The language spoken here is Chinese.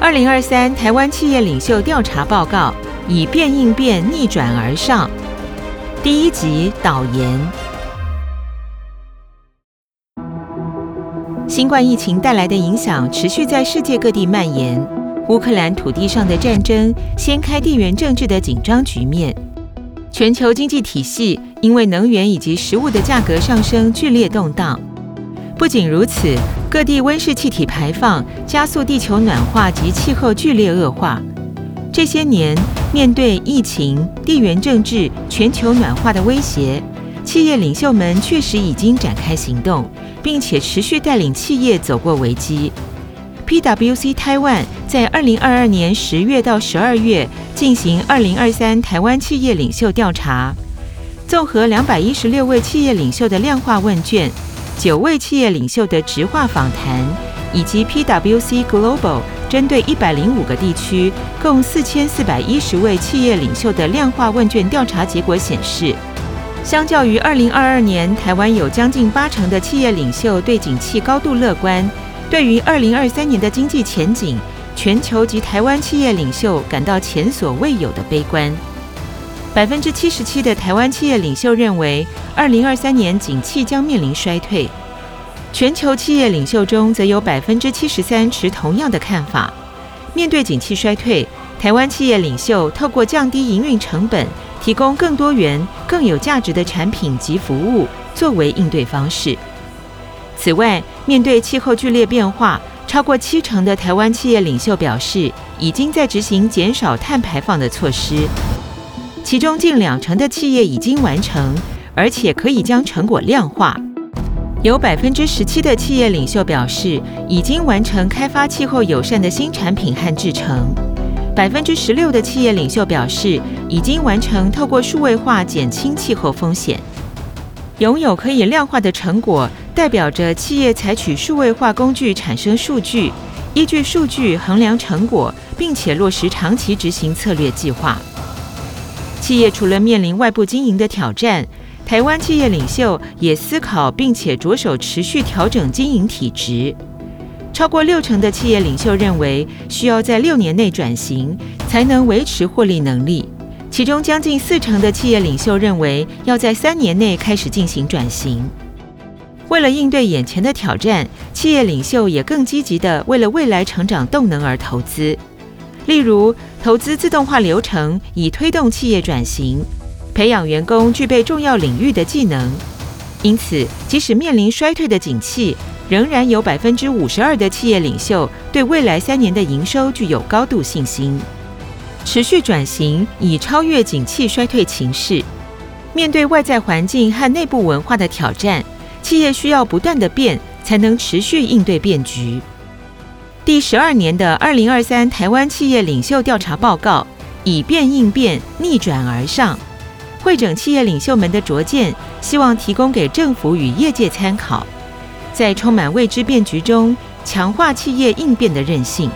二零二三台湾企业领袖调查报告：以变应变，逆转而上。第一集导言：新冠疫情带来的影响持续在世界各地蔓延。乌克兰土地上的战争掀开地缘政治的紧张局面，全球经济体系因为能源以及食物的价格上升剧烈动荡。不仅如此，各地温室气体排放加速地球暖化及气候剧烈恶化。这些年，面对疫情、地缘政治、全球暖化的威胁，企业领袖们确实已经展开行动，并且持续带领企业走过危机。PwC 台湾在二零二二年十月到十二月进行二零二三台湾企业领袖调查，综合两百一十六位企业领袖的量化问卷。九位企业领袖的直话访谈，以及 PwC Global 针对一百零五个地区共四千四百一十位企业领袖的量化问卷调查结果显示，相较于二零二二年，台湾有将近八成的企业领袖对景气高度乐观。对于二零二三年的经济前景，全球及台湾企业领袖感到前所未有的悲观。百分之七十七的台湾企业领袖认为，二零二三年景气将面临衰退。全球企业领袖中，则有百分之七十三持同样的看法。面对景气衰退，台湾企业领袖透过降低营运成本，提供更多元、更有价值的产品及服务，作为应对方式。此外，面对气候剧烈变化，超过七成的台湾企业领袖表示，已经在执行减少碳排放的措施。其中近两成的企业已经完成，而且可以将成果量化。有百分之十七的企业领袖表示，已经完成开发气候友善的新产品和制成。百分之十六的企业领袖表示，已经完成透过数位化减轻气候风险。拥有可以量化的成果，代表着企业采取数位化工具产生数据，依据数据衡量成果，并且落实长期执行策略计划。企业除了面临外部经营的挑战，台湾企业领袖也思考并且着手持续调整经营体质。超过六成的企业领袖认为，需要在六年内转型，才能维持获利能力。其中将近四成的企业领袖认为，要在三年内开始进行转型。为了应对眼前的挑战，企业领袖也更积极地为了未来成长动能而投资。例如，投资自动化流程，以推动企业转型；培养员工具备重要领域的技能。因此，即使面临衰退的景气，仍然有百分之五十二的企业领袖对未来三年的营收具有高度信心。持续转型，以超越景气衰退情势。面对外在环境和内部文化的挑战，企业需要不断地变，才能持续应对变局。第十二年的二零二三台湾企业领袖调查报告，以变应变，逆转而上，会整企业领袖们的拙见，希望提供给政府与业界参考，在充满未知变局中，强化企业应变的韧性。